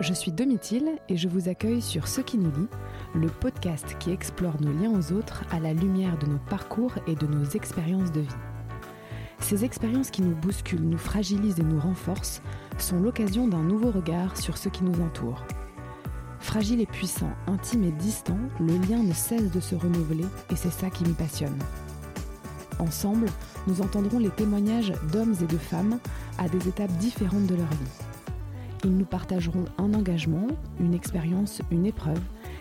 je suis Domitil et je vous accueille sur Ce qui nous lie, le podcast qui explore nos liens aux autres à la lumière de nos parcours et de nos expériences de vie. Ces expériences qui nous bousculent, nous fragilisent et nous renforcent sont l'occasion d'un nouveau regard sur ce qui nous entoure. Fragile et puissant, intime et distant, le lien ne cesse de se renouveler et c'est ça qui me passionne. Ensemble, nous entendrons les témoignages d'hommes et de femmes à des étapes différentes de leur vie. Ils nous partageront un engagement, une expérience, une épreuve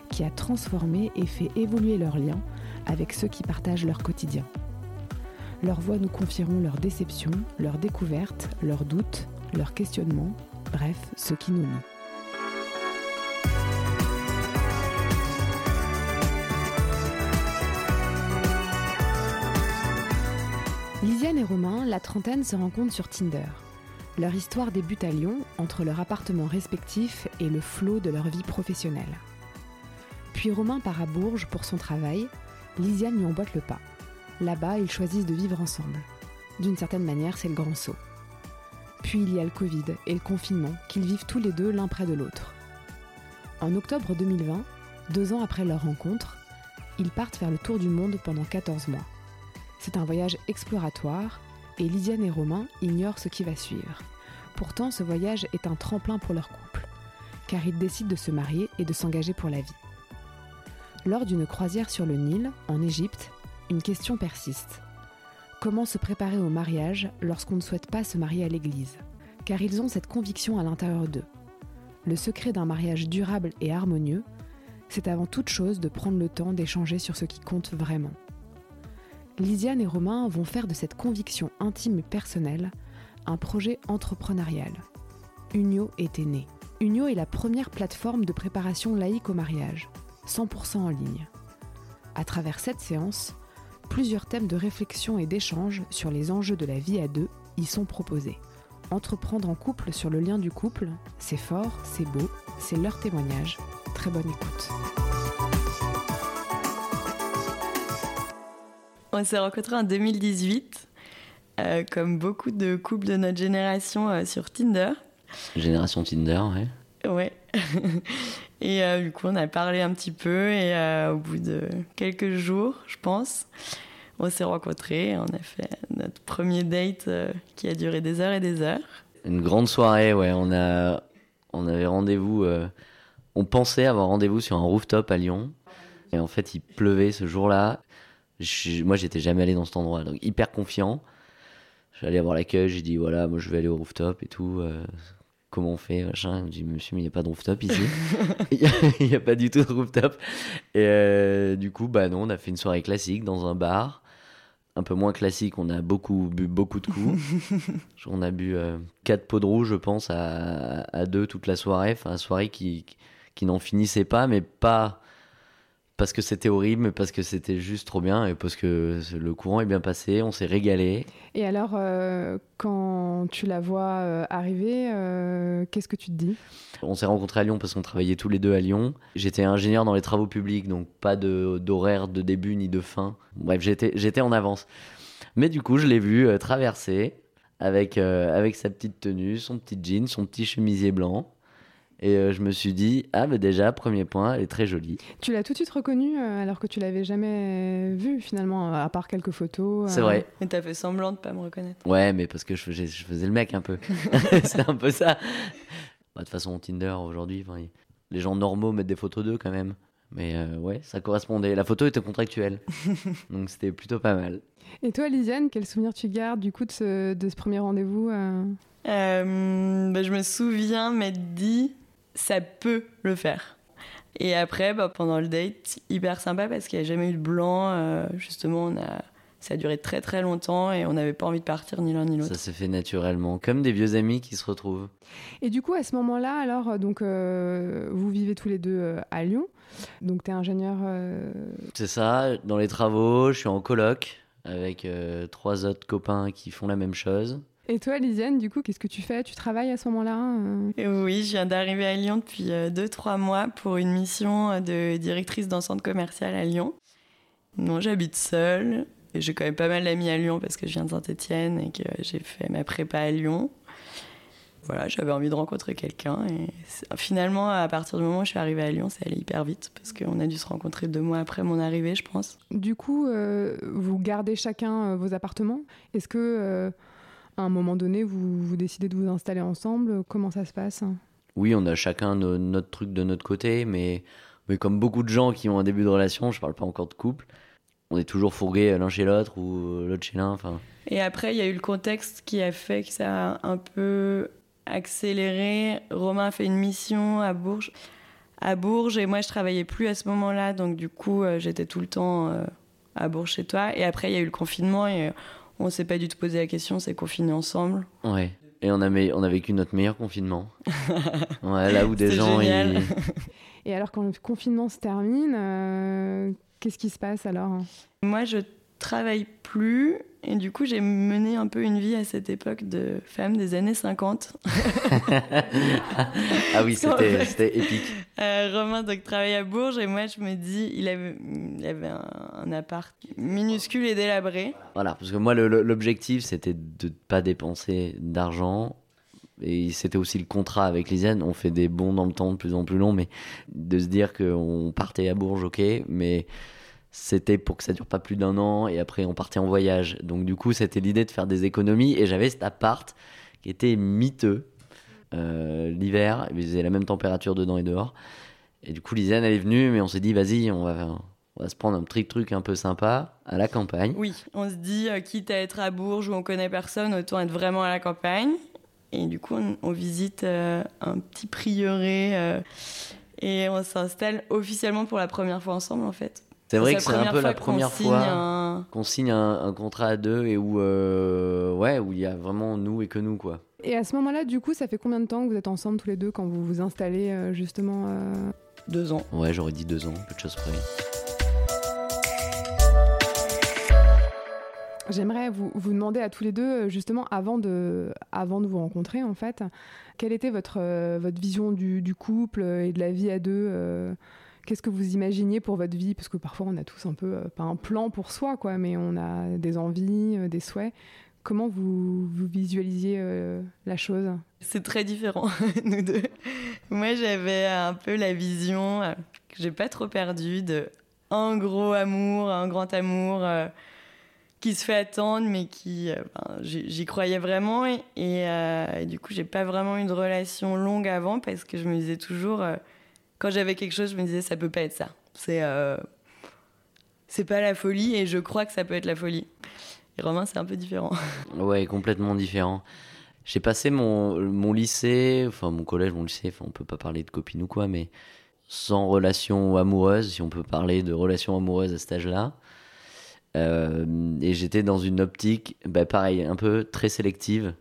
qui a transformé et fait évoluer leurs liens avec ceux qui partagent leur quotidien. Leurs voix nous confieront leurs déceptions, leurs découvertes, leurs doutes, leurs questionnements, bref, ce qui nous lie. Lisiane et Romain, la trentaine, se rencontrent sur Tinder. Leur histoire débute à Lyon, entre leur appartement respectif et le flot de leur vie professionnelle. Puis Romain part à Bourges pour son travail, Lisiane lui emboîte le pas. Là-bas, ils choisissent de vivre ensemble. D'une certaine manière, c'est le grand saut. Puis il y a le Covid et le confinement qu'ils vivent tous les deux l'un près de l'autre. En octobre 2020, deux ans après leur rencontre, ils partent faire le tour du monde pendant 14 mois. C'est un voyage exploratoire et Lydiane et Romain ignorent ce qui va suivre. Pourtant, ce voyage est un tremplin pour leur couple, car ils décident de se marier et de s'engager pour la vie. Lors d'une croisière sur le Nil, en Égypte, une question persiste. Comment se préparer au mariage lorsqu'on ne souhaite pas se marier à l'église? Car ils ont cette conviction à l'intérieur d'eux. Le secret d'un mariage durable et harmonieux, c'est avant toute chose de prendre le temps d'échanger sur ce qui compte vraiment. Lysiane et Romain vont faire de cette conviction intime et personnelle un projet entrepreneurial. Unio était né. Unio est la première plateforme de préparation laïque au mariage, 100% en ligne. À travers cette séance, plusieurs thèmes de réflexion et d'échange sur les enjeux de la vie à deux y sont proposés. Entreprendre en couple sur le lien du couple, c'est fort, c'est beau, c'est leur témoignage. Très bonne écoute. On s'est rencontrés en 2018, euh, comme beaucoup de couples de notre génération euh, sur Tinder. Génération Tinder, ouais. Ouais. et euh, du coup, on a parlé un petit peu et au bout de quelques jours, je pense, on s'est rencontrés. On a fait notre premier date qui a duré des heures et des heures. Une grande soirée, ouais. On, a, on avait rendez-vous. on pensait avoir rendez-vous sur un rooftop à Lyon. Et en fait, il pleuvait ce jour-là moi, j'étais jamais allé dans cet endroit, donc hyper confiant. J'allais voir l'accueil, j'ai dit voilà, moi je vais aller au rooftop et tout. Euh, comment on fait machin. Il me dit monsieur, mais il n'y a pas de rooftop ici. il n'y a, pas du tout de rooftop. Et euh, du coup, bah non, on a fait une soirée classique dans un bar. Un peu moins classique, on a beaucoup bu beaucoup de coups. on a bu euh, quatre pots de rouge, je pense, à, à deux toute la soirée. Enfin, une soirée qui, qui n'en finissait pas, mais pas parce que c'était horrible, mais parce que c'était juste trop bien et parce que le courant est bien passé, on s'est régalé. Et alors, euh, quand tu la vois euh, arriver, euh, qu'est-ce que tu te dis? On s'est rencontrés à Lyon parce qu'on travaillait tous les deux à Lyon. J'étais ingénieur dans les travaux publics, donc pas d'horaire de, début ni de fin. Bref, j'étais en avance. Mais du coup, je l'ai vu traverser avec, avec sa petite tenue, son petit jean, son petit chemisier blanc. Et euh, je me suis dit, ah, mais déjà, premier point, elle est très jolie. Tu l'as tout de suite reconnue euh, alors que tu l'avais jamais vue finalement, à part quelques photos. C'est vrai. Mais t'as fait semblant de pas me reconnaître. Ouais, mais parce que je faisais, je faisais le mec un peu. c'est un peu ça. Bah, de toute façon, Tinder aujourd'hui, les gens normaux mettent des photos d'eux quand même. Mais euh, ouais, ça correspondait. La photo était contractuelle. donc c'était plutôt pas mal. Et toi, Lisiane, quel souvenir tu gardes du coup de ce, de ce premier rendez-vous bah, Je me souviens m'être dit ça peut le faire. Et après, bah, pendant le date, hyper sympa parce qu'il n'y a jamais eu de blanc. Euh, justement, on a, ça a duré très très longtemps et on n'avait pas envie de partir ni l'un ni l'autre. Ça s'est fait naturellement, comme des vieux amis qui se retrouvent. Et du coup, à ce moment-là, alors, euh, donc, euh, vous vivez tous les deux à Lyon. Donc, tu es ingénieur. C'est ça, dans les travaux, je suis en coloc avec trois autres copains qui font la même chose. Et toi, Lisiane, du coup, qu'est-ce que tu fais? Tu travailles à ce moment-là euh? Oui, je viens d'arriver à Lyon depuis 2-3 euh, mois pour une mission de directrice d'un centre commercial à Lyon. Non, j'habite seule. Et j'ai quand même pas mal d'amis à Lyon parce que je viens de Saint-Etienne et que j'ai fait ma prépa à Lyon. voilà, j'avais envie de rencontrer quelqu'un. Et finalement, à partir du moment où je suis arrivée à Lyon, c'est allé hyper vite parce qu'on a dû se rencontrer deux mois après mon arrivée, je pense. Du coup, euh, vous gardez chacun euh, vos appartements? Est-ce que, euh, à un moment donné, vous, vous, décidez de vous installer ensemble Comment ça se passe? Oui, on a chacun notre truc de notre côté, mais, mais comme beaucoup de gens qui ont un début de relation, je parle pas encore de couple, on est toujours fourgués l'un chez l'autre ou l'autre chez l'un. Enfin. Et après, il y a eu le contexte qui a fait que ça a un peu accéléré. Romain a fait une mission à Bourges. À Bourges, et moi, je travaillais plus à ce moment-là, donc du coup, euh, j'étais tout le temps euh, à Bourges chez toi. Et après, il y a eu le confinement, et euh, on s'est pas du tout posé la question, c'est confiné ensemble. Ouais. Et on a, on a vécu notre meilleur confinement. ouais, là où des gens. Et alors, quand le confinement se termine, qu'est-ce qui se passe alors? Moi, je travaille plus. Et du coup, j'ai mené un peu une vie à cette époque de femme des années 50. ah oui, c'était épique. Euh, Romain donc, travaille à Bourges et moi, je me dis, il avait, il avait un, appart minuscule et délabré. Voilà, parce que moi, l'objectif, c'était de ne pas dépenser d'argent. Et c'était aussi le contrat avec Lisiane. On fait des bons dans le temps de plus en plus long, mais de se dire qu'on partait à Bourges, ok, mais c'était pour que ça dure pas plus d'un an et après on partait en voyage. Donc du coup, c'était l'idée de faire des économies et j'avais cet appart qui était miteux. Euh, l'hiver, il faisait la même température dedans et dehors. Et du coup, Lisiane, elle est venue, mais on s'est dit, vas-y, on va, on va se prendre un petit truc un peu sympa à la campagne. Oui, on se dit, euh, quitte à être à Bourges où on connaît personne, autant être vraiment à la campagne. Et du coup, on, visite euh, un petit prieuré et on s'installe officiellement pour la première fois ensemble, en fait. C'est vrai que c'est un peu la première fois qu'on signe un, contrat à deux et où euh, ouais où il y a vraiment nous et que nous quoi. Et à ce moment-là, du coup, ça fait combien de temps que vous êtes ensemble tous les deux quand vous vous installez euh, justement euh Deux ans. Ouais, j'aurais dit deux ans, peu de choses près. J'aimerais vous, vous, demander à tous les deux, justement, avant de, avant de vous rencontrer, en fait, quelle était votre, votre vision du, du couple et de la vie à deux Qu'est-ce que vous imaginiez pour votre vie? Parce que parfois on a tous un peu, euh, pas un plan pour soi, quoi, mais on a des envies, euh, des souhaits. Comment vous, vous visualisiez euh, la chose? C'est très différent, nous deux. Moi, j'avais un peu la vision que j'ai pas trop perdue de un gros amour, un grand amour qui se fait attendre, mais qui, j'y croyais vraiment. Et, et du coup, j'ai pas vraiment eu de relation longue avant parce que je me disais toujours quand j'avais quelque chose, je me disais ça peut pas être ça. C'est euh, c'est pas la folie et je crois que ça peut être la folie. Et Romain, c'est un peu différent. Ouais, complètement différent. J'ai passé mon, mon lycée, enfin mon collège, mon lycée, enfin on peut pas parler de copine ou quoi, mais sans relation amoureuse, si on peut parler de relation amoureuse à cet âge-là. Euh, et j'étais dans une optique, bah pareil, un peu très sélective.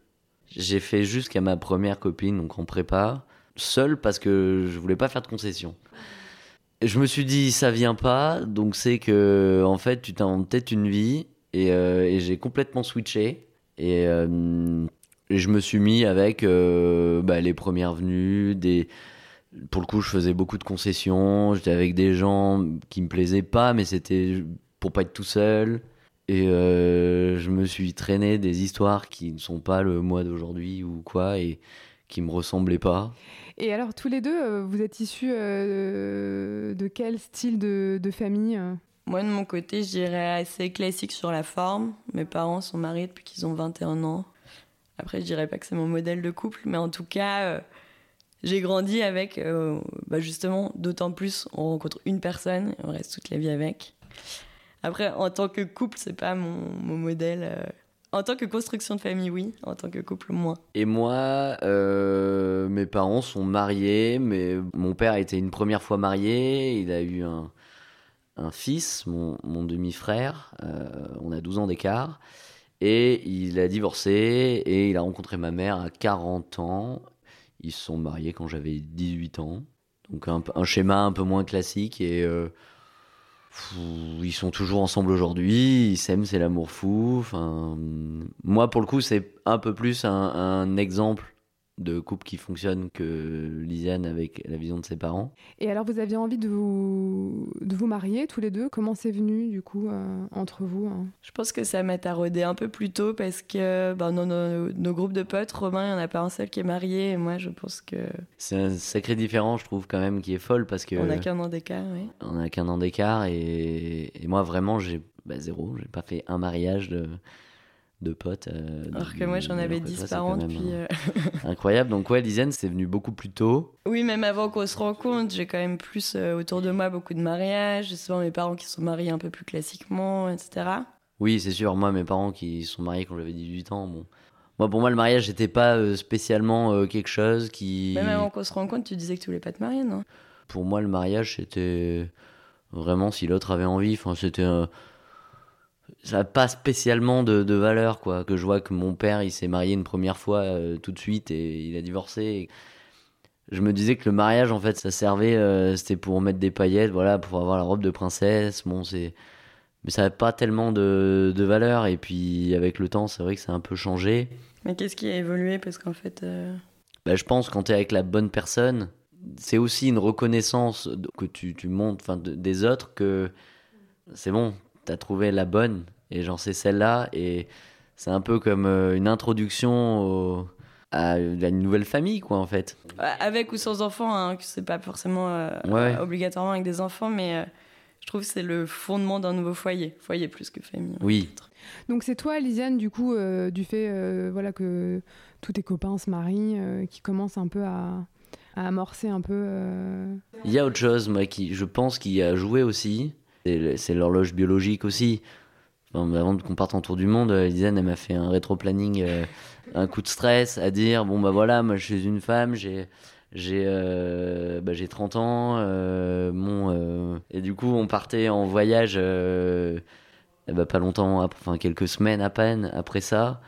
J'ai fait jusqu'à ma première copine, donc en prépa seul parce que je voulais pas faire de concessions. Je me suis dit, ça vient pas, donc c'est que, en fait, tu t'inventes peut-être une vie, et, euh, j'ai complètement switché. Euh, et, je me suis mis avec euh, bah, les premières venues, des. Pour le coup, je faisais beaucoup de concessions. J'étais avec des gens qui me plaisaient pas, mais c'était pour pas être tout seul. Et je me suis traîné des histoires qui ne sont pas le moi d'aujourd'hui ou quoi, et qui me ressemblaient pas. Et alors, tous les deux, euh, vous êtes issus euh, de quel style de, famille euh? Moi, de mon côté, je dirais assez classique sur la forme. Mes parents sont mariés depuis qu'ils ont 21 ans. Après, je dirais pas que c'est mon modèle de couple, mais en tout cas, j'ai grandi avec, bah, justement, d'autant plus, on rencontre une personne et on reste toute la vie avec. Après, en tant que couple, c'est pas mon, mon modèle en tant que construction de famille, oui. En tant que couple, moins. Et moi, euh, mes parents sont mariés, mais mon père a été une première fois marié. Il a eu un, fils, mon, demi-frère. Euh, on a 12 ans d'écart. Et il a divorcé et il a rencontré ma mère à 40 ans. Ils se sont mariés quand j'avais 18 ans. Donc un, un, schéma un peu moins classique et... Euh, ils sont toujours ensemble aujourd'hui, ils s'aiment, c'est l'amour fou. Enfin, moi, pour le coup, c'est un peu plus un, exemple de couple qui fonctionne que Lisiane avec la vision de ses parents. Et alors, vous aviez envie de vous, de vous marier tous les deux? Comment c'est venu, du coup, euh, entre vous hein? Je pense que ça m'a taraudé un peu plus tôt parce que ben, dans nos, nos, groupes de potes, Romain, il n'y en a pas un seul qui est marié. Et moi, je pense que. C'est un sacré différent, je trouve, quand même, qui est folle parce que. On n'a qu'un an d'écart, oui. On n'a qu'un an d'écart et... et, moi, vraiment, j'ai bah, zéro. J'ai pas fait un mariage de de potes. Euh, Alors que moi j'en avais 10 par an depuis. Euh, incroyable. Donc ouais, Lisiane, c'est venu beaucoup plus tôt. Oui, même avant qu'on se rencontre, j'ai quand même plus euh, autour de moi beaucoup de mariages. J'ai souvent mes parents qui sont mariés un peu plus classiquement, etc. Oui, c'est sûr. Moi, mes parents qui sont mariés quand j'avais 18 ans, bon. Moi, pour moi, le mariage n'était pas spécialement quelque chose qui. Même avant qu'on se rencontre, tu disais que tu voulais pas te marier, non? Pour moi, le mariage, c'était vraiment si l'autre avait envie. Enfin, c'était ça n'a pas spécialement de, valeur quoi. Que je vois que mon père il s'est marié une première fois euh, tout de suite et il a divorcé. Je me disais que le mariage en fait ça servait euh, c'était pour mettre des paillettes voilà pour avoir la robe de princesse. Bon c'est mais ça n'a pas tellement de, de, valeur. Et puis avec le temps c'est vrai que ça a un peu changé. Mais qu'est-ce qui a évolué? Parce qu'en fait euh, bah, je pense quand tu es avec la bonne personne c'est aussi une reconnaissance que tu, tu montres enfin des autres que c'est bon t'as trouvé la bonne et j'en sais celle-là et c'est un peu comme euh, une introduction à, une nouvelle famille quoi en fait. Avec ou sans enfants hein, c'est pas forcément euh, obligatoirement avec des enfants mais euh, je trouve que c'est le fondement d'un nouveau foyer foyer plus que famille oui. donc c'est toi Lisiane du coup du fait voilà que tous tes copains se marient qui commencent un peu à, à amorcer un peu il y a autre chose moi qui je pense qui a joué aussi c'est l'horloge biologique aussi. avant qu'on parte en tour du monde, Lisanne, elle m'a fait un rétro-planning, euh, un coup de stress à dire bon, bah voilà, moi je suis une femme, j'ai. J'ai euh, bah, 30 ans, euh, mon, et du coup on partait en voyage bah, pas longtemps, enfin quelques semaines à peine après ça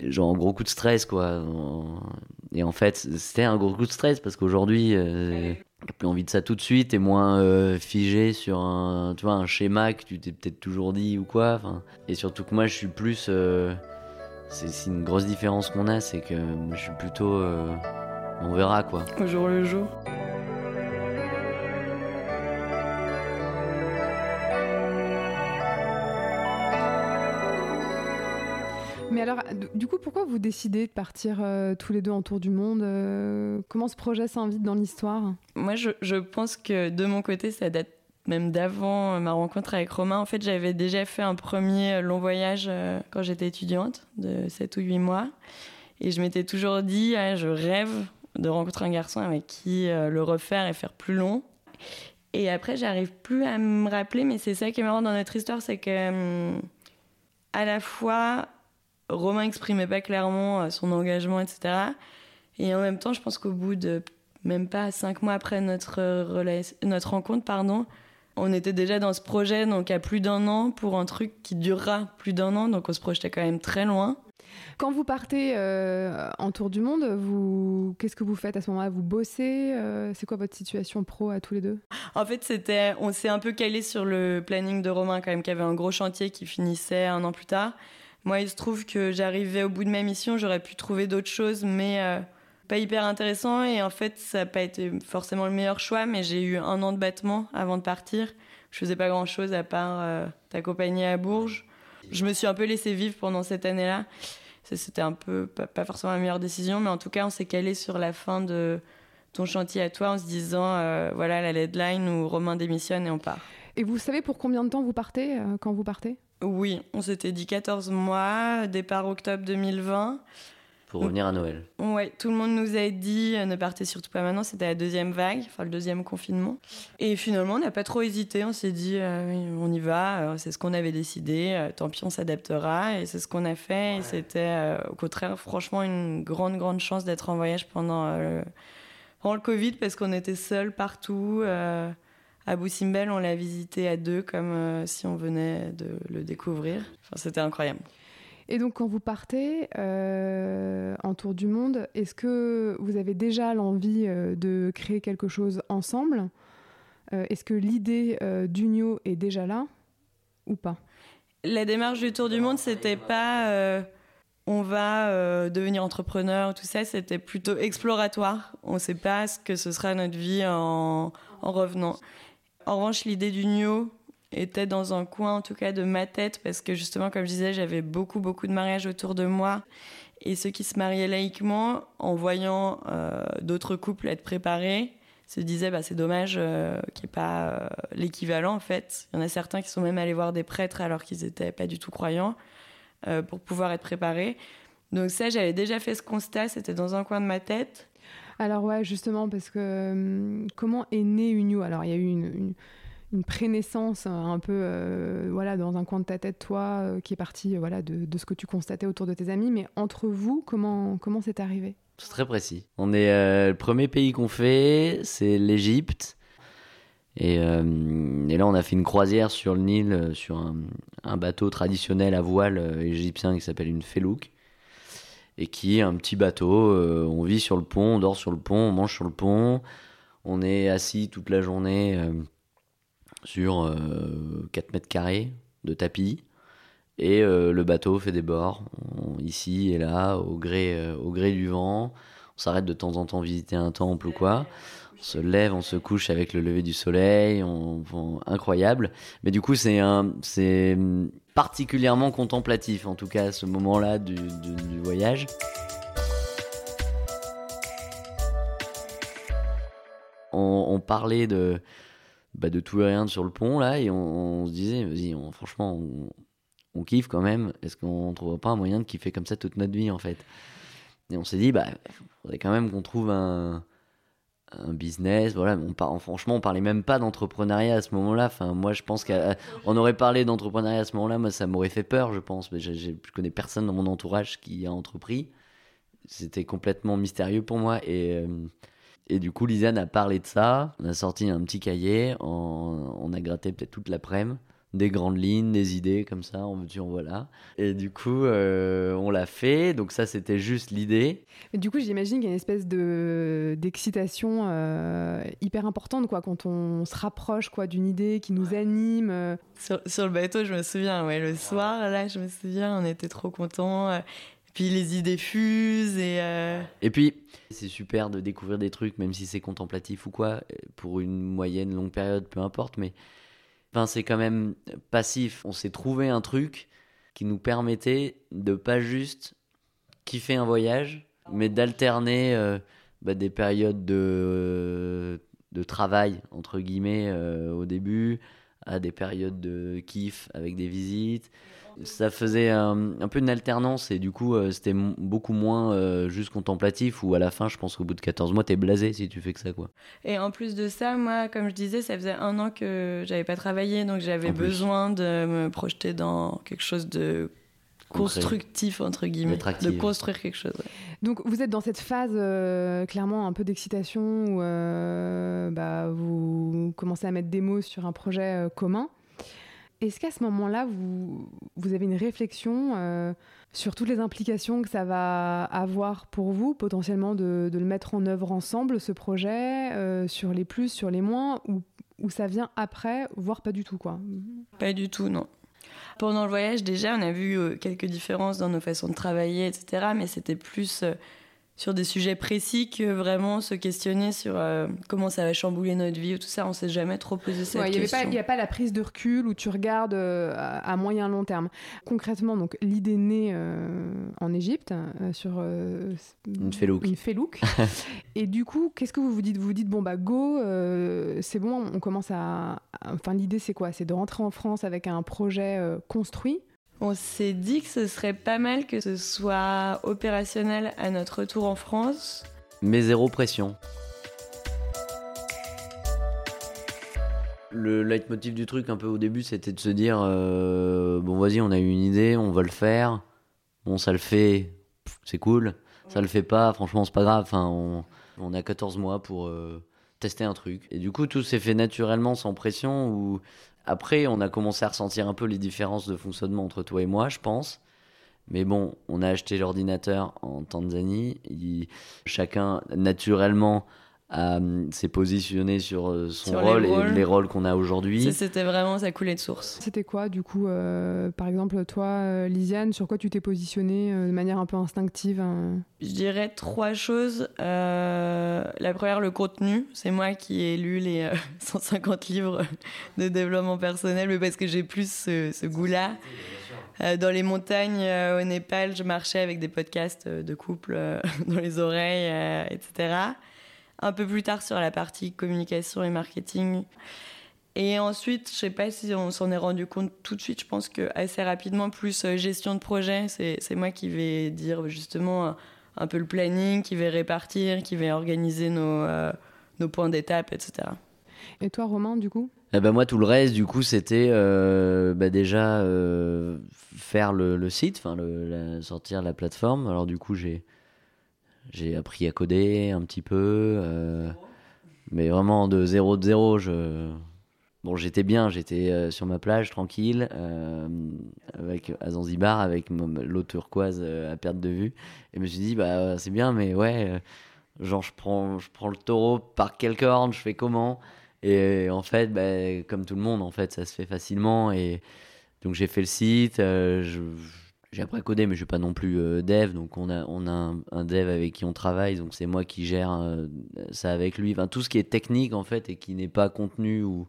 genre un gros coup de stress quoi et en fait c'était un gros coup de stress parce qu'aujourd'hui T'as plus envie de ça tout de suite et moins euh, figé sur un, tu vois, un schéma que tu t'es peut-être toujours dit ou quoi. Et surtout que moi, je suis plus. Euh, c'est une grosse différence qu'on a, c'est que je suis plutôt. Euh, on verra quoi. Au jour le jour. Alors, du coup, pourquoi vous décidez de partir euh, tous les deux en tour du monde euh, Comment ce projet s'invite dans l'histoire? Moi, je, pense que de mon côté, ça date même d'avant ma rencontre avec Romain. En fait, j'avais déjà fait un premier long voyage euh, quand j'étais étudiante, de 7 ou 8 mois. Et je m'étais toujours dit, ah, je rêve de rencontrer un garçon avec qui le refaire et faire plus long. Et après, j'arrive plus à me rappeler, mais c'est ça qui est marrant dans notre histoire, c'est que hum, à la fois Romain exprimait pas clairement euh, son engagement, etc. Et en même temps, je pense qu'au bout de même pas cinq mois après notre, euh, notre rencontre, pardon, on était déjà dans ce projet, donc à plus d'un an, pour un truc qui durera plus d'un an, donc on se projetait quand même très loin. Quand vous partez euh, en tour du monde, vous, qu'est-ce que vous faites à ce moment-là? Vous bossez C'est quoi votre situation pro à tous les deux? En fait, c'était, on s'est un peu calé sur le planning de Romain quand même, qui avait un gros chantier qui finissait un an plus tard. Moi, il se trouve que j'arrivais au bout de ma mission, j'aurais pu trouver d'autres choses, mais euh, pas hyper intéressant. Et en fait, ça n'a pas été forcément le meilleur choix, mais j'ai eu un an de battement avant de partir. Je faisais pas grand chose à part euh, t'accompagner à Bourges. Je me suis un peu laissé vivre pendant cette année-là. C'était un peu pas, forcément la meilleure décision, mais en tout cas, on s'est calé sur la fin de ton chantier à toi en se disant euh, voilà la deadline où Romain démissionne et on part. Et vous savez pour combien de temps vous partez quand vous partez? Oui, on s'était dit 14 mois, départ octobre 2020. Pour revenir à Noël. Ouais, tout le monde nous a dit euh, ne partez surtout pas maintenant, c'était la deuxième vague, enfin le deuxième confinement. Et finalement, on n'a pas trop hésité, on s'est dit euh, on y va, euh, c'est ce qu'on avait décidé, tant pis on s'adaptera, et c'est ce qu'on a fait. Et c'était au contraire, franchement, une grande, grande chance d'être en voyage pendant, pendant le Covid parce qu'on était seuls partout. Abou Simbel, on l'a visité à deux comme euh, si on venait de le découvrir. Enfin, c'était incroyable. Et donc, quand vous partez euh, en tour du monde, est-ce que vous avez déjà l'envie euh, de créer quelque chose ensemble? Est-ce que l'idée d'Unio est déjà là ou pas? La démarche du tour du monde, c'était pas on va euh, devenir entrepreneur, tout ça, c'était plutôt exploratoire. On ne sait pas ce que ce sera notre vie en, en revenant. En revanche, l'idée du NIO était dans un coin, en tout cas, de ma tête, parce que justement, comme je disais, j'avais beaucoup, beaucoup de mariages autour de moi. Et ceux qui se mariaient laïquement, en voyant euh, d'autres couples être préparés, se disaient bah, c'est dommage euh, qu'il n'y ait pas euh, l'équivalent, en fait. Il y en a certains qui sont même allés voir des prêtres alors qu'ils n'étaient pas du tout croyants pour pouvoir être préparés. Donc ça, j'avais déjà fait ce constat, c'était dans un coin de ma tête. Alors ouais, justement, parce que hum, comment est né Unio? Alors il y a eu une, une, prénaissance un peu euh, voilà dans un coin de ta tête toi euh, qui est parti euh, voilà de, de, ce que tu constatais autour de tes amis. Mais entre vous comment comment c'est arrivé? C'est très précis. On est euh, le premier pays qu'on fait c'est l'Égypte. Et, euh, et, là on a fait une croisière sur le Nil sur un, un bateau traditionnel à voile égyptien qui s'appelle une felouk et qui est un petit bateau on vit sur le pont on dort sur le pont on mange sur le pont on est assis toute la journée sur euh, 4 mètres carrés de tapis. Et euh, le bateau fait des bords, ici et là, au gré, euh, au gré du vent. On s'arrête de temps en temps visiter un temple ou quoi. On se lève, on se couche avec le lever du soleil, on, incroyable. Mais du coup, c'est un, c'est particulièrement contemplatif, en tout cas, ce moment-là du, voyage. On, parlait de, bah, de tout et rien sur le pont là et on, se disait vas-y franchement on, kiffe quand même est-ce qu'on trouverait pas un moyen de kiffer comme ça toute notre vie en fait? Et on s'est dit bah faudrait quand même qu'on trouve un, un business voilà on par, franchement on parlait même pas d'entrepreneuriat à ce moment-là enfin moi je pense qu'on aurait parlé d'entrepreneuriat à ce moment-là moi ça m'aurait fait peur je pense mais je, je, je connais personne dans mon entourage qui a entrepris c'était complètement mystérieux pour moi et euh, et du coup, Lisanne a parlé de ça. On a sorti un petit cahier. On, on a gratté peut-être toute l'après-midi. Des grandes lignes, des idées comme ça, on veut en voilà. Et du coup, euh, on l'a fait. Donc ça, c'était juste l'idée. Du coup, j'imagine qu'il y a une espèce de d'excitation euh, hyper importante quoi quand on se rapproche quoi d'une idée qui nous anime. Sur, sur, le bateau, je me souviens, ouais, le soir là, je me souviens, on était trop contents. Euh, puis les idées fusent et. Euh... Et puis c'est super de découvrir des trucs, même si c'est contemplatif ou quoi, pour une moyenne longue période, peu importe, mais c'est quand même passif. On s'est trouvé un truc qui nous permettait de pas juste kiffer un voyage, mais d'alterner euh, bah, des périodes de de travail entre guillemets euh, au début à des périodes de kiff avec des visites ça faisait un, un, peu une alternance et du coup euh, c'était beaucoup moins euh, juste contemplatif ou à la fin je pense qu'au bout de 14 mois t'es blasé si tu fais que ça quoi. Et en plus de ça moi comme je disais ça faisait un an que j'avais pas travaillé donc j'avais besoin de me projeter dans quelque chose de constructif entre guillemets de construire quelque chose ouais. donc vous êtes dans cette phase euh, clairement un peu d'excitation où euh, bah, vous commencez à mettre des mots sur un projet euh, commun est-ce qu'à ce moment-là, vous, vous avez une réflexion euh, sur toutes les implications que ça va avoir pour vous, potentiellement de, de le mettre en œuvre ensemble, ce projet, euh, sur les plus, sur les moins, ou, ou ça vient après, voire pas du tout quoi? Pas du tout, non. Pendant le voyage, déjà, on a vu euh, quelques différences dans nos façons de travailler, etc. Mais c'était plus euh, sur des sujets précis que vraiment se questionner sur euh, comment ça va chambouler notre vie ou tout ça. On s'est jamais trop posé cette ouais, y question. Il n'y a pas la prise de recul où tu regardes euh, à moyen long terme. Concrètement, donc l'idée née euh, en Égypte euh, sur une felouk. Une felouk. Et du coup, qu'est-ce que vous vous dites? Vous vous dites bon bah go, euh, c'est bon, on commence à. Enfin, l'idée c'est quoi? C'est de rentrer en France avec un projet euh, construit? On s'est dit que ce serait pas mal que ce soit opérationnel à notre retour en France. Mais zéro pression. Le leitmotiv du truc un peu au début c'était de se dire euh, bon vas-y on a eu une idée, on va le faire. Bon ça le fait, c'est cool. Ça le fait pas, franchement c'est pas grave. On a 14 mois pour euh, tester un truc. Et du coup tout s'est fait naturellement sans pression ou après, on a commencé à ressentir un peu les différences de fonctionnement entre toi et moi, je pense. Mais bon, on a acheté l'ordinateur en Tanzanie. Chacun, naturellement, s'est positionné sur euh, son Sur rôle et les rôles qu'on a aujourd'hui. C'était vraiment, ça coulait de source. C'était quoi, du coup, euh, par exemple, toi, euh, Lisiane, sur quoi tu t'es positionnée euh, de manière un peu instinctive hein? Je dirais trois choses. Euh, la première, le contenu. C'est moi qui ai lu les euh, 150 livres de développement personnel, mais parce que j'ai plus ce, ce goût-là. Euh, dans les montagnes euh, au Népal, je marchais avec des podcasts euh, de couple euh, dans les oreilles, euh, etc. Un peu plus tard sur la partie communication et marketing. Et ensuite, je sais pas si on s'en est rendu compte tout de suite, je pense que assez rapidement, plus euh, gestion de projet, c'est c'est moi qui vais dire justement un, un peu le planning, qui vais répartir, qui vais organiser nos, euh, nos points d'étape, etc. Et toi, Romain, du coup? Eh ben moi, tout le reste, du coup, c'était euh, bah, déjà euh, faire le, le site, enfin le, la- sortir la plateforme. Alors du coup, j'ai j'ai appris à coder un petit peu, euh, mais vraiment de zéro de zéro. Je bon, j'étais bien, j'étais euh, sur ma plage tranquille, euh, avec à Zanzibar, avec l'eau turquoise à perte de vue, et je me suis dit bah c'est bien, mais ouais, genre je prends je prends le taureau par quelle corne, je fais comment? Et en fait, bah, comme tout le monde, en fait, ça se fait facilement. Et donc j'ai fait le site. J'ai appris coder, mais je suis pas non plus euh, dev. Donc on a, on a un, dev avec qui on travaille. Donc c'est moi qui gère euh, ça avec lui. Enfin, tout ce qui est technique en fait et qui n'est pas contenu ou,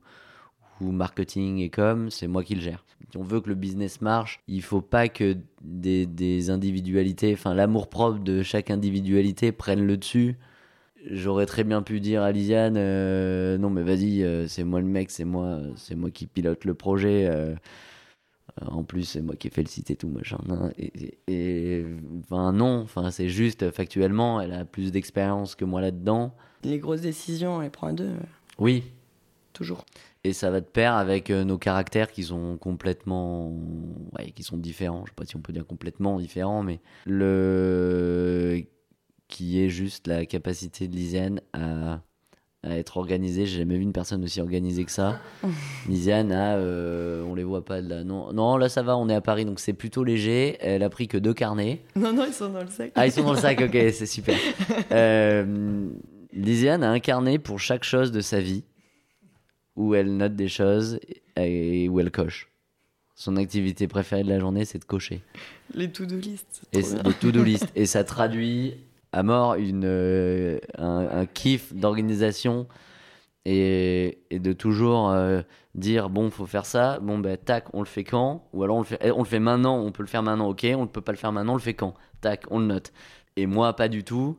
marketing et com, c'est moi qui le gère. Si on veut que le business marche, il faut pas que des, des individualités, enfin l'amour propre de chaque individualité prenne le dessus. J'aurais très bien pu dire à Lisiane, euh, non mais vas-y, c'est moi le mec, c'est moi, c'est moi qui pilote le projet. Euh, euh, en plus, c'est moi qui ai fait le site et tout machin. Et, et- et- enfin non, enfin c'est juste factuellement, elle a plus d'expérience que moi là-dedans. Les grosses décisions, on les prend à deux, euh, Oui, toujours. et ça va de pair avec euh, nos caractères qui sont complètement ouais, qui sont différents je sais pas si on peut dire complètement différents mais le qui est juste la capacité de Lisiane à, à être organisée j'ai jamais vu une personne aussi organisée que ça Lisiane a euh, on les voit pas de là non non là ça va on est à Paris donc c'est plutôt léger elle a pris que deux carnets Non, non, ils sont dans le sac. ah, ils sont dans le sac, ok, c'est super. Euh, Lisiane a un carnet pour chaque chose de sa vie où elle note des choses et où elle coche. Son activité préférée de la journée, c'est de cocher. Les to-do list. Et trop c'est bien. des to-do list. Et ça traduit à mort une, euh, un, kiff d'organisation et, et de toujours euh, dire bon, faut faire ça, bon, ben tac, on le fait quand? Ou alors on le fait, eh, on le fait maintenant, on peut le faire maintenant, ok, on ne peut pas le faire maintenant, on le fait quand? Tac, on le note. Et moi, pas du tout.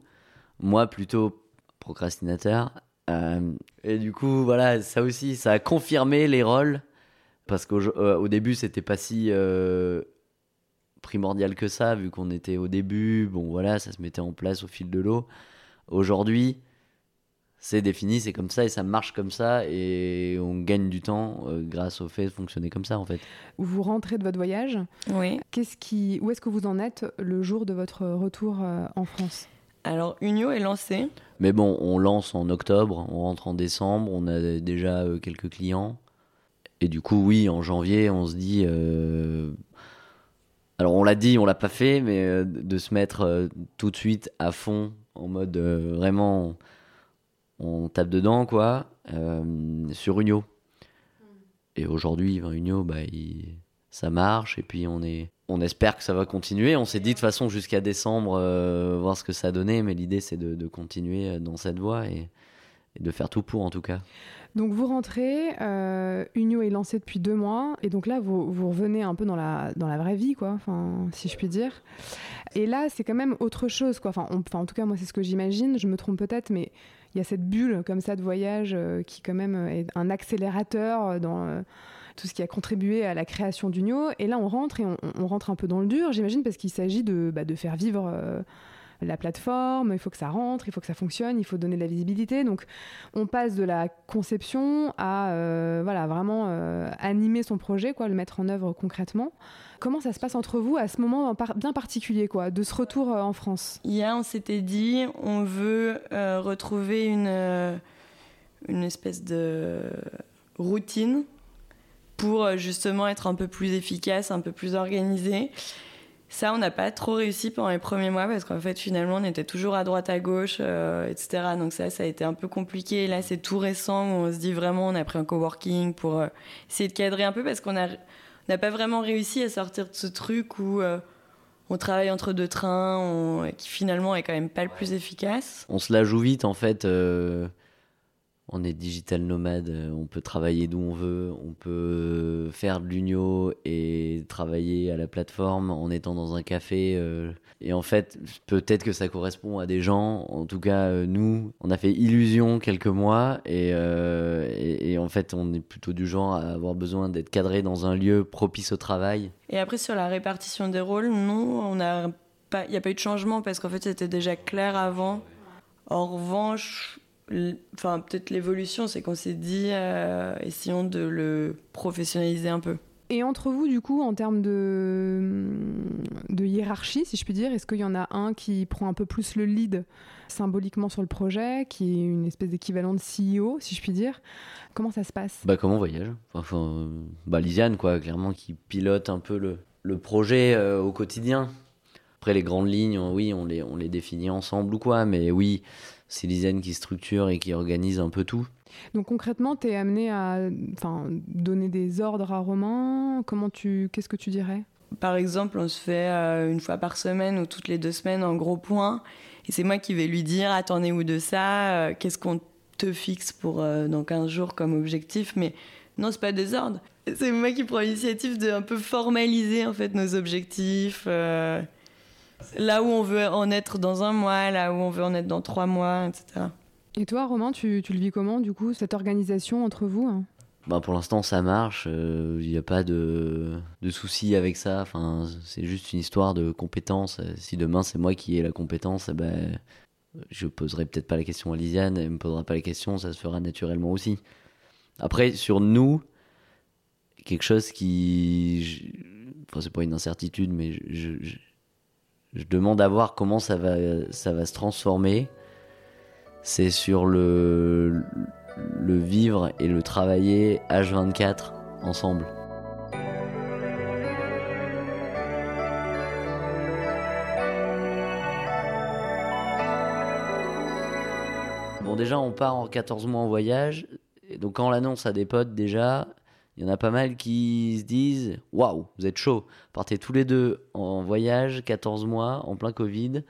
Moi, plutôt procrastinateur. Euh, et du coup, voilà, ça aussi, ça a confirmé les rôles. Parce qu'au au début, c'était pas si primordial que ça, vu qu'on était au début. Bon, voilà, ça se mettait en place au fil de l'eau. Aujourd'hui, c'est défini, c'est comme ça et ça marche comme ça et on gagne du temps euh, grâce au fait de fonctionner comme ça en fait. Vous rentrez de votre voyage. Oui. Qu'est-ce qui, où est-ce que vous en êtes le jour de votre retour euh, en France? Alors, Unio est lancé. Mais bon, on lance en octobre, on rentre en décembre, on a déjà euh, quelques clients. Et du coup, oui, en janvier, on se dit. Alors, on l'a dit, on l'a pas fait, mais euh, de se mettre euh, tout de suite à fond, en mode euh, vraiment. On tape dedans, quoi, sur Unio. Et aujourd'hui, ben, Unio, bah, il- ça marche, et puis on est. On espère que ça va continuer. On s'est dit de toute façon jusqu'à décembre, voir ce que ça donnait, mais l'idée c'est de, de continuer dans cette voie et, et de faire tout pour en tout cas. Donc vous rentrez, euh, Unio est lancé depuis deux mois, et donc là vous, vous revenez un peu dans la, dans la vraie vie, quoi, si je puis dire. Et là c'est quand même autre chose, quoi. Enfin, en tout cas moi c'est ce que j'imagine, je me trompe peut-être, mais il y a cette bulle comme ça de voyage euh, qui quand même euh, est un accélérateur dans euh, tout ce qui a contribué à la création d'Unio. Et là on rentre et on, on rentre un peu dans le dur, j'imagine, parce qu'il s'agit de, bah, de faire vivre... la plateforme, il faut que ça rentre, il faut que ça fonctionne, il faut donner de la visibilité. Donc, on passe de la conception à euh, voilà vraiment euh, animer son projet, quoi, le mettre en œuvre concrètement. Comment ça se passe entre vous à ce moment bien particulier, quoi, de ce retour euh, en France? Hier, on s'était dit, on veut retrouver une, une espèce de routine pour justement être un peu plus efficace, un peu plus organisé. Ça, on n'a pas trop réussi pendant les premiers mois parce qu'en fait, finalement, on était toujours à droite, à gauche, euh, etc. Donc ça, ça a été un peu compliqué. Et là, c'est tout récent où on se dit vraiment, on a pris un coworking pour euh, essayer de cadrer un peu parce qu'on n'a pas vraiment réussi à sortir de ce truc où euh, on travaille entre deux trains, qui finalement est quand même pas le plus efficace. On se la joue vite, en fait on est digital nomade, euh, on peut travailler d'où on veut, on peut faire de l'unio et travailler à la plateforme en étant dans un café. Euh. et en fait, peut-être que ça correspond à des gens. En tout cas, euh, nous, on a fait illusion quelques mois et, et, en fait, on est plutôt du genre à avoir besoin d'être cadré dans un lieu propice au travail. Et après, sur la répartition des rôles, pas, il n'y a pas eu de changement parce qu'en fait, c'était déjà clair avant. En revanche, enfin peut-être l'évolution, c'est qu'on s'est dit euh, essayons de le professionnaliser un peu. Et entre vous, du coup, en termes de, de hiérarchie, si je puis dire, est-ce qu'il y en a un qui prend un peu plus le lead symboliquement sur le projet, qui est une espèce d'équivalent de CEO, si je puis dire? Comment ça se passe? Bah comment on voyage enfin, bah Lisiane, quoi, clairement, qui pilote un peu le, le projet euh, au quotidien. Après, les grandes lignes, oui, on les, on les définit ensemble ou quoi, mais oui, c'est Lisiane qui structure et qui organise un peu tout. Donc concrètement, tu es amené à donner des ordres à Romain. Comment tu, Qu'est-ce que tu dirais? Par exemple, on se fait euh, une fois par semaine ou toutes les deux semaines en gros point. Et c'est moi qui vais lui dire Attendez où de ça euh, Qu'est-ce qu'on te fixe pour euh, dans 15 jours comme objectif? Mais non, c'est pas des ordres. C'est moi qui prends l'initiative de un peu formaliser en fait nos objectifs là où on veut en être dans un mois, là où on veut en être dans trois mois, etc. Et toi, Romain, tu, le vis comment, du coup, cette organisation entre vous hein? Bah pour l'instant, ça marche. Il euh, n'y a pas de, de soucis avec ça. Enfin, c'est juste une histoire de compétence. Si demain, c'est moi qui ai la compétence, eh ben, je poserai peut-être pas la question à Lisiane, elle me posera pas la question, ça se fera naturellement aussi. Après, sur nous, quelque chose qui. Enfin, c'est pas une incertitude, mais je, je demande à voir comment ça va, ça va se transformer. C'est sur le, le vivre et le travailler H24 ensemble. Bon, déjà, on part en 14 mois en voyage. Donc, quand on l'annonce à des potes, déjà, il y en a pas mal qui se disent Waouh, vous êtes chaud. Partez tous les deux en voyage, 14 mois, en plein Covid,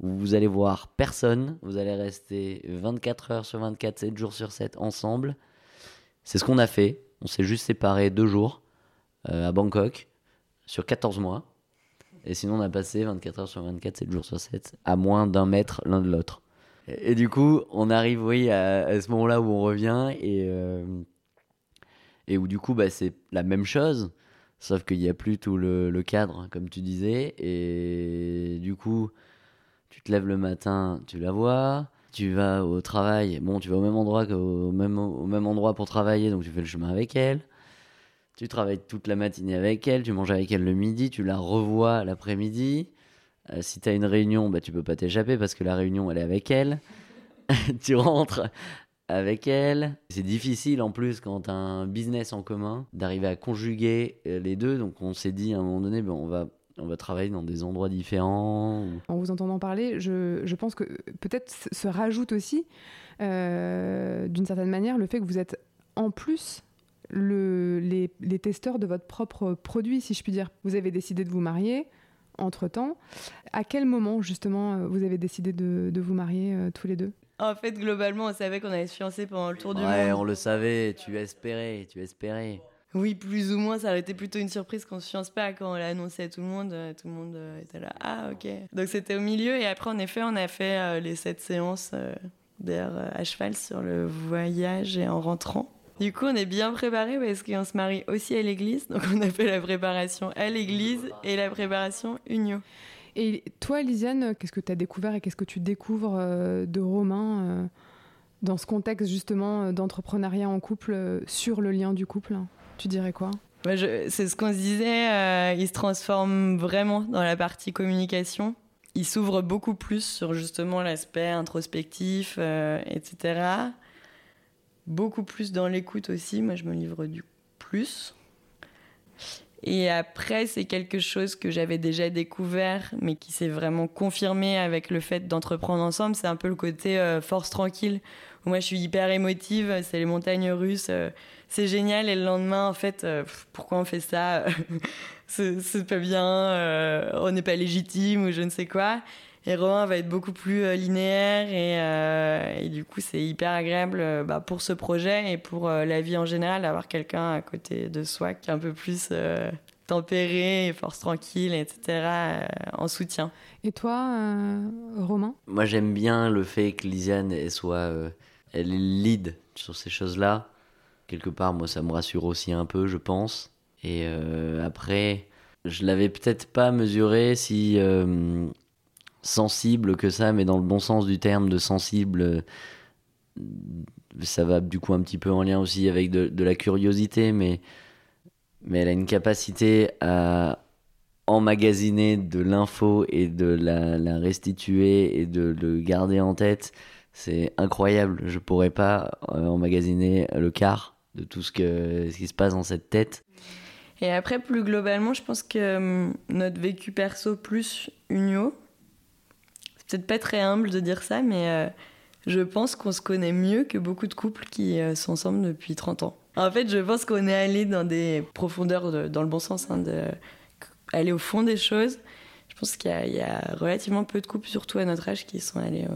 où vous allez voir personne. Vous allez rester 24 heures sur 24, 7 jours sur 7 ensemble. C'est ce qu'on a fait. On s'est juste séparés deux jours euh, à Bangkok sur 14 mois. Et sinon, on a passé 24 heures sur 24, 7 jours sur 7, à moins d'un mètre l'un de l'autre. Et, du coup, on arrive, oui, à, ce moment-là où on revient et. Euh, et où du coup bah, c'est la même chose, sauf qu'il n'y a plus tout le, cadre, comme tu disais, et du coup tu te lèves le matin, tu la vois, tu vas au travail, bon tu vas au même endroit au même, au même endroit pour travailler, donc tu fais le chemin avec elle, tu travailles toute la matinée avec elle, tu manges avec elle le midi, tu la revois l'après-midi. Euh, si tu as une réunion, bah, tu peux pas t'échapper parce que la réunion, elle est avec elle. tu rentres, avec elle. C'est difficile en plus quand as un business en commun d'arriver à conjuguer euh, les deux. Donc on s'est dit à un moment donné, ben, on va on va travailler dans des endroits différents. En vous entendant parler, je, je pense que peut-être se rajoute aussi, euh, d'une certaine manière, le fait que vous êtes en plus le, les, les, testeurs de votre propre produit, si je puis dire. Vous avez décidé de vous marier entre-temps. À quel moment, justement, euh, vous avez décidé de vous marier tous les deux? En fait, globalement, on savait qu'on allait se fiancer pendant le tour du monde. Ouais, on le savait, tu espérais, tu espérais. Oui, plus ou moins, ça aurait été plutôt une surprise qu'on se fiance pas quand on l'a annoncé à tout le monde. Euh, tout le monde euh, était là, ah ok. Donc c'était au milieu et après, en effet, on a fait euh, les sept séances d'air à cheval sur le voyage et en rentrant. Du coup, on est bien préparé parce qu'on se marie aussi à l'église. Donc on a fait la préparation à l'église et la préparation unio. Et toi, Lisiane, qu'est-ce que tu as découvert et qu'est-ce que tu découvres euh, de Romain euh, dans ce contexte justement euh, d'entrepreneuriat en couple sur le lien du couple Tu dirais quoi? C'est ce qu'on se disait, il se transforme vraiment dans la partie communication. Il s'ouvre beaucoup plus sur justement l'aspect introspectif, etc. Beaucoup plus dans l'écoute aussi. Moi, je me livre du plus. Et après, c'est quelque chose que j'avais déjà découvert, mais qui s'est vraiment confirmé avec le fait d'entreprendre ensemble. C'est un peu le côté euh, force tranquille. Moi, je suis hyper émotive. C'est les montagnes russes. Euh, c'est génial. Et le lendemain, en fait, euh, pourquoi on fait ça? C'est pas bien. on n'est pas légitime ou je ne sais quoi. Et Romain va être beaucoup plus linéaire et, et, du coup c'est hyper agréable bah, pour ce projet et pour la vie en général d'avoir quelqu'un à côté de soi qui est un peu plus tempéré, force tranquille, etc. en soutien. Et toi, Romain? Moi j'aime bien le fait que Lisiane soit elle est lead sur ces choses-là. Quelque part, moi, ça me rassure aussi un peu, je pense. Et euh, après, je l'avais peut-être pas mesuré si euh, sensible que ça, mais dans le bon sens du terme de sensible, ça va du coup un petit peu en lien aussi avec de, la curiosité, mais, mais elle a une capacité à emmagasiner de l'info et de la, restituer et de le garder en tête c'est incroyable. Je pourrais pas euh, emmagasiner le quart de tout ce, que, ce qui se passe dans cette tête. Et après, plus globalement, je pense que hum, notre vécu perso plus Unio, peut-être pas très humble de dire ça, mais euh, je pense qu'on se connaît mieux que beaucoup de couples qui euh, sont ensemble depuis 30 ans. En fait, je pense qu'on est allé dans des profondeurs, dans le bon sens, hein, aller au fond des choses. Je pense qu'il y, a relativement peu de couples, surtout à notre âge, qui sont allés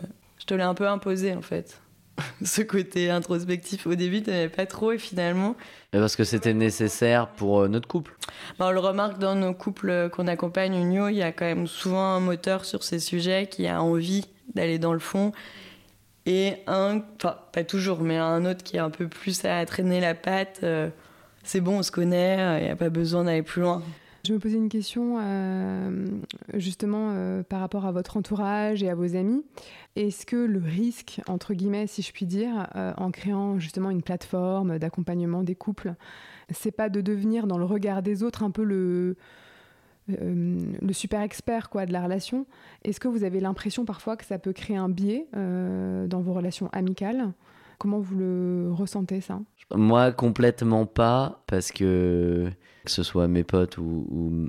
je te l'ai un peu imposé en fait. Ce côté introspectif au début, tu n'avais pas trop et finalement. parce que c'était nécessaire pour euh, notre couple. Bah, on le remarque dans nos couples qu'on accompagne, Unio, il y a quand même souvent un moteur sur ces sujets qui a envie d'aller dans le fond et un, enfin pas toujours, mais un autre qui est un peu plus à traîner la patte. Euh, c'est bon, on se connaît, il n'y a pas besoin d'aller plus loin. Je me posais une question euh, justement euh, par rapport à votre entourage et à vos amis. Est-ce que le risque, entre guillemets, si je puis dire, euh, en créant justement une plateforme d'accompagnement des couples, c'est pas de devenir dans le regard des autres un peu le, le super expert quoi, de la relation? Est-ce que vous avez l'impression parfois que ça peut créer un biais dans vos relations amicales? Comment vous le ressentez ça? Moi, complètement pas, parce que que ce soit mes potes ou,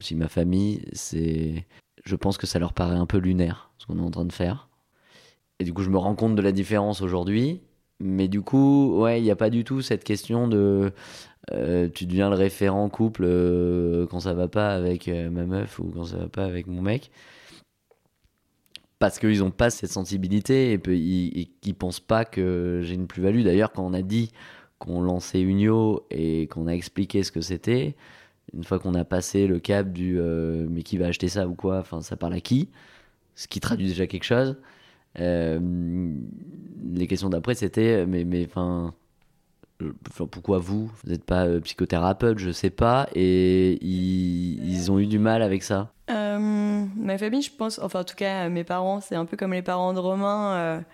si ma famille, c'est, je pense que ça leur paraît un peu lunaire ce qu'on est en train de faire. Et du coup, je me rends compte de la différence aujourd'hui. Mais du coup, ouais, il n'y a pas du tout cette question de euh, tu deviens le référent couple euh, quand ça va pas avec euh, ma meuf ou quand ça va pas avec mon mec. Parce qu'ils n'ont pas cette sensibilité et, ils, ne pensent pas que j'ai une plus-value. D'ailleurs, quand on a dit qu'on lançait Unio et qu'on a expliqué ce que c'était, une fois qu'on a passé le cap du euh, mais qui va acheter ça ou quoi, enfin ça parle à qui, ce qui traduit déjà quelque chose. Euh, les questions d'après c'était mais mais enfin pourquoi vous Vous n'êtes pas euh, psychothérapeute, je sais pas, et ils, ont eu du mal avec ça? ma famille, je pense, enfin en tout cas mes parents, c'est un peu comme les parents de Romain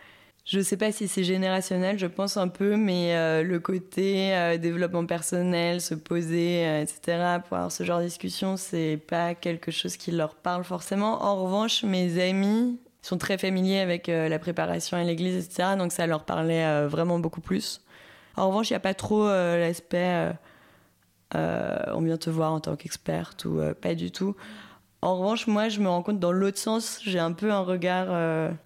je ne sais pas si c'est générationnel, je pense un peu, mais euh, le côté euh, développement personnel, se poser, euh, etc., pour avoir ce genre de discussion, c'est pas quelque chose qui leur parle forcément. En revanche, mes amis sont très familiers avec la préparation à l'église, etc., donc ça leur parlait vraiment beaucoup plus. En revanche, il n'y a pas trop l'aspect on vient te voir en tant qu'experte ou pas du tout. En revanche, moi, je me rends compte dans l'autre sens, j'ai un peu un regard.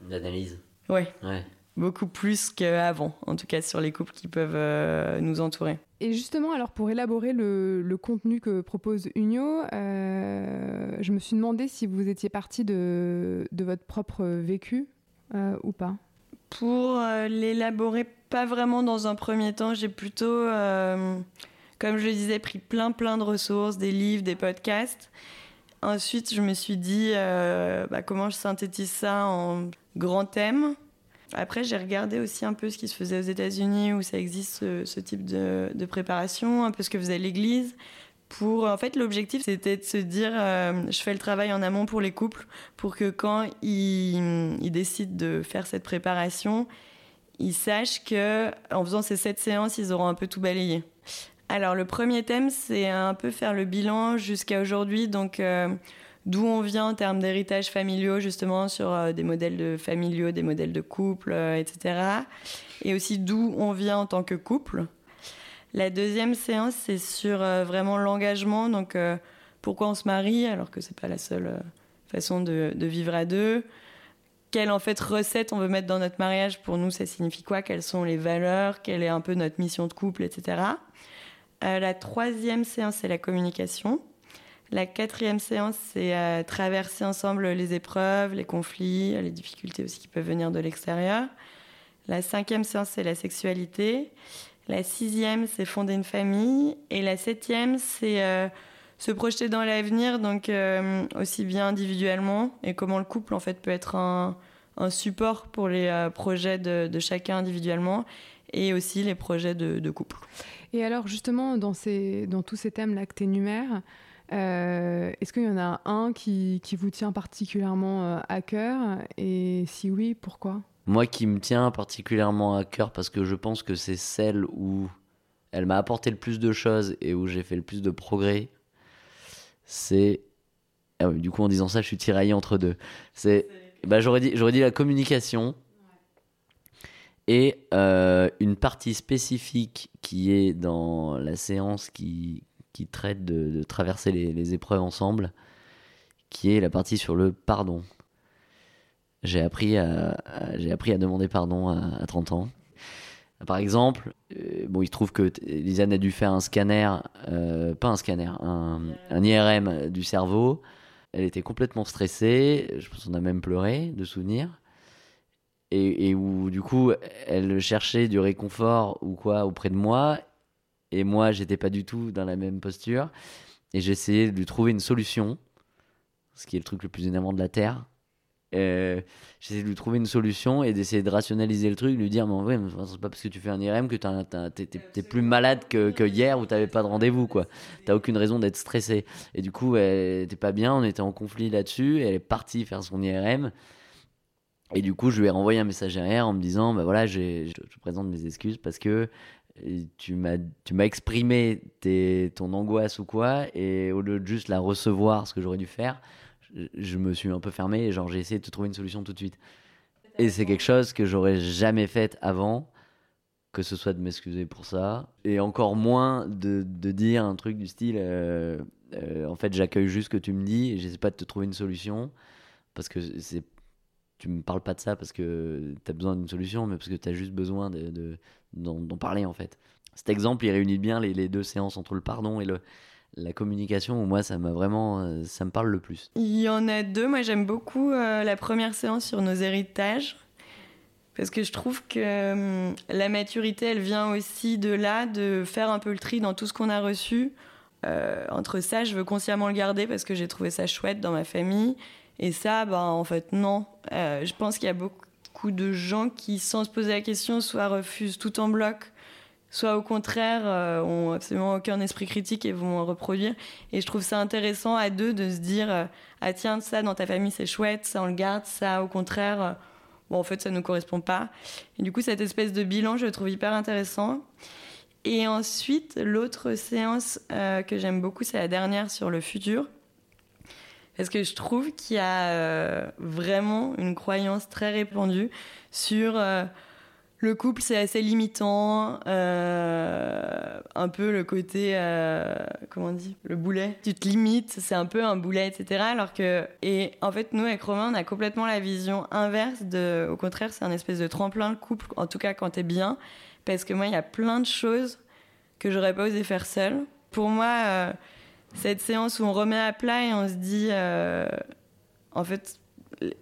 D'analyse. Ouais. ouais beaucoup plus qu'avant, en tout cas sur les couples qui peuvent euh, nous entourer. Et justement, alors pour élaborer le, contenu que propose Unio, euh, je me suis demandé si vous étiez parti de, de votre propre vécu euh, ou pas. Pour l'élaborer, pas vraiment dans un premier temps. J'ai plutôt, comme je le disais, pris plein plein de ressources, des livres, des podcasts. Ensuite, je me suis dit bah, comment je synthétise ça en grands thèmes après, j'ai regardé aussi un peu ce qui se faisait aux États-Unis où ça existe ce, type de, préparation, un peu ce que faisait l'Église. Pour, en fait, l'objectif, c'était de se dire, euh, je fais le travail en amont pour les couples, pour que quand ils, décident de faire cette préparation, ils sachent que en faisant ces sept séances, ils auront un peu tout balayé. Alors, le premier thème, c'est un peu faire le bilan jusqu'à aujourd'hui. Donc, euh, d'où on vient en termes d'héritage familiaux, justement, sur euh, des modèles de familiaux, des modèles de couple, euh, etc. Et aussi d'où on vient en tant que couple. La deuxième séance, c'est sur vraiment l'engagement, donc pourquoi on se marie alors que c'est pas la seule façon de, de, vivre à deux. Quelle en fait recette on veut mettre dans notre mariage Pour nous, ça signifie quoi? Quelles sont les valeurs? Quelle est un peu notre mission de couple, etc. la troisième séance, c'est la communication. La quatrième séance, c'est euh, traverser ensemble les épreuves, les conflits, les difficultés aussi qui peuvent venir de l'extérieur. La cinquième séance, c'est la sexualité. La sixième, c'est fonder une famille. Et la septième, c'est euh, se projeter dans l'avenir, donc euh, aussi bien individuellement et comment le couple en fait peut être un, support pour les projets de, chacun individuellement et aussi les projets de, couple. Et alors justement dans, ces, dans tous ces thèmes-là que tu énumères, euh, est-ce qu'il y en a un qui, vous tient particulièrement euh, à cœur? Et si oui, pourquoi? Moi qui me tient particulièrement à cœur parce que je pense que c'est celle où elle m'a apporté le plus de choses et où j'ai fait le plus de progrès, c'est... Ah du coup en disant ça je suis tiraillé entre deux. C'est... Bah, j'aurais, dit, j'aurais dit la communication et euh, une partie spécifique qui est dans la séance qui, qui traite de, traverser les, épreuves ensemble, qui est la partie sur le pardon. J'ai appris à, appris à demander pardon à, 30 ans. Par exemple, euh, bon, il se trouve que Lisanne a dû faire un scanner, euh, pas un scanner, un, IRM du cerveau. Elle était complètement stressée, je pense qu'on a même pleuré de souvenirs. Et, et, où du coup, elle cherchait du réconfort ou quoi auprès de moi. Et moi, j'étais pas du tout dans la même posture. Et j'essayais de lui trouver une solution, ce qui est le truc le plus énervant de la Terre. Euh, j'essayais de lui trouver une solution et d'essayer de rationaliser le truc, lui dire Mais en vrai, c'est pas parce que tu fais un IRM que t'es plus malade que, que hier où t'avais pas de rendez-vous, quoi. T'as aucune raison d'être stressé. Et du coup, elle était pas bien, on était en conflit là-dessus. Elle est partie faire son IRM. Et du coup, je lui ai renvoyé un message derrière en me disant Bah voilà, je te présente mes excuses parce que tu m'as tu m'as exprimé ton angoisse ou quoi et au lieu de juste la recevoir ce que j'aurais dû faire je, me suis un peu fermé et genre j'ai essayé de te trouver une solution tout de suite et c'est quelque chose que j'aurais jamais fait avant que ce soit de m'excuser pour ça et encore moins de, de dire un truc du style euh, euh, en fait j'accueille juste ce que tu me dis et j'essaie pas de te trouver une solution parce que tu me parles pas de ça parce que tu as besoin d'une solution, mais parce que tu as juste besoin de, d'en, parler en fait. Cet exemple, il réunit bien les, deux séances entre le pardon et le, la communication moi ça m'a vraiment euh, ça me parle le plus. Il y en a deux, moi j'aime beaucoup euh, la première séance sur nos héritages parce que je trouve que hum, la maturité elle vient aussi de là de faire un peu le tri dans tout ce qu'on a reçu. Euh, entre ça, je veux consciemment le garder parce que j'ai trouvé ça chouette dans ma famille et ça, bah, en fait, non. Je pense qu'il y a beaucoup de gens qui, sans se poser la question, soit refusent tout en bloc, soit au contraire, euh, ont absolument aucun esprit critique et vont reproduire. Et je trouve ça intéressant à deux de se dire euh, Ah, tiens, ça dans ta famille c'est chouette, ça on le garde, ça au contraire, bon, en fait, ça ne nous correspond pas. Et du coup, cette espèce de bilan, je le trouve hyper intéressant. Et ensuite, l'autre séance que j'aime beaucoup, c'est la dernière sur le futur parce que je trouve qu'il y a euh, vraiment une croyance très répandue sur euh, le couple, c'est assez limitant, euh, un peu le côté, comment on dit, le boulet. Tu te limites, c'est un peu un boulet, etc. Alors que, et en fait, nous avec Romain, on a complètement la vision inverse au contraire, c'est un espèce de tremplin le couple, en tout cas quand t'es bien, parce que moi, il y a plein de choses que j'aurais pas osé faire seule. Pour moi cette séance où on remet à plat et on se dit, euh, en fait,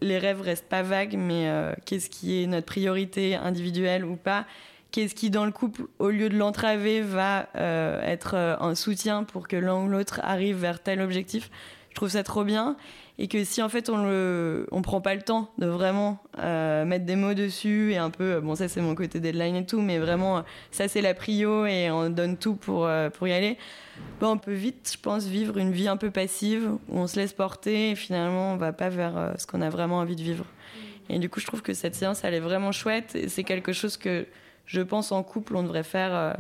les rêves restent pas vagues, mais euh, qu'est-ce qui est notre priorité individuelle ou pas? Qu'est-ce qui, dans le couple, au lieu de l'entraver, va euh, être un soutien pour que l'un ou l'autre arrive vers tel objectif? Je trouve ça trop bien et que si en fait on le on prend pas le temps de vraiment euh, mettre des mots dessus et un peu bon ça c'est mon côté deadline et tout mais vraiment ça c'est la prio et on donne tout pour euh, pour y aller. Bon, on peut vite je pense vivre une vie un peu passive où on se laisse porter et finalement on va pas vers euh, ce qu'on a vraiment envie de vivre. Et du coup je trouve que cette séance elle est vraiment chouette et c'est quelque chose que je pense en couple on devrait faire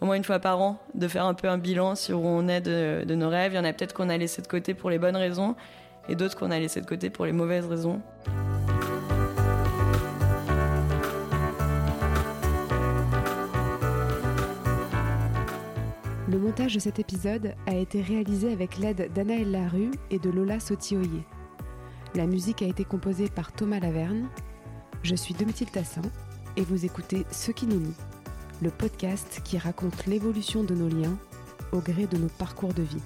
au moins une fois par an, de faire un peu un bilan sur où on est de, de nos rêves. Il y en a peut-être qu'on a laissé de côté pour les bonnes raisons, et d'autres qu'on a laissé de côté pour les mauvaises raisons. montage de cet épisode a été réalisé avec l'aide d'Anaël Larue et de Lola Sotioyer. La musique a été composée par Thomas Laverne. Je suis Domitil Tassin et vous écoutez Ce qui nous lie, le podcast qui raconte l'évolution de nos liens au gré de nos parcours de vie.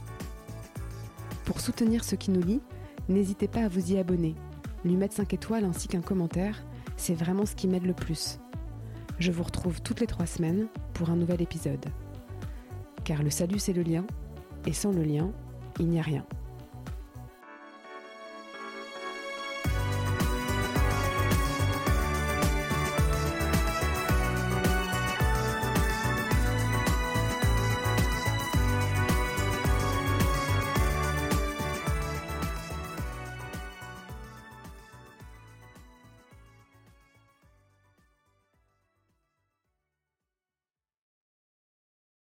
Pour soutenir Ce qui nous lie, n'hésitez pas à vous y abonner, lui mettre 5 étoiles ainsi qu'un commentaire, c'est vraiment ce qui m'aide le plus. Je vous retrouve toutes les trois semaines pour un nouvel épisode. Car le salut c'est le lien, et sans le lien, il n'y a rien.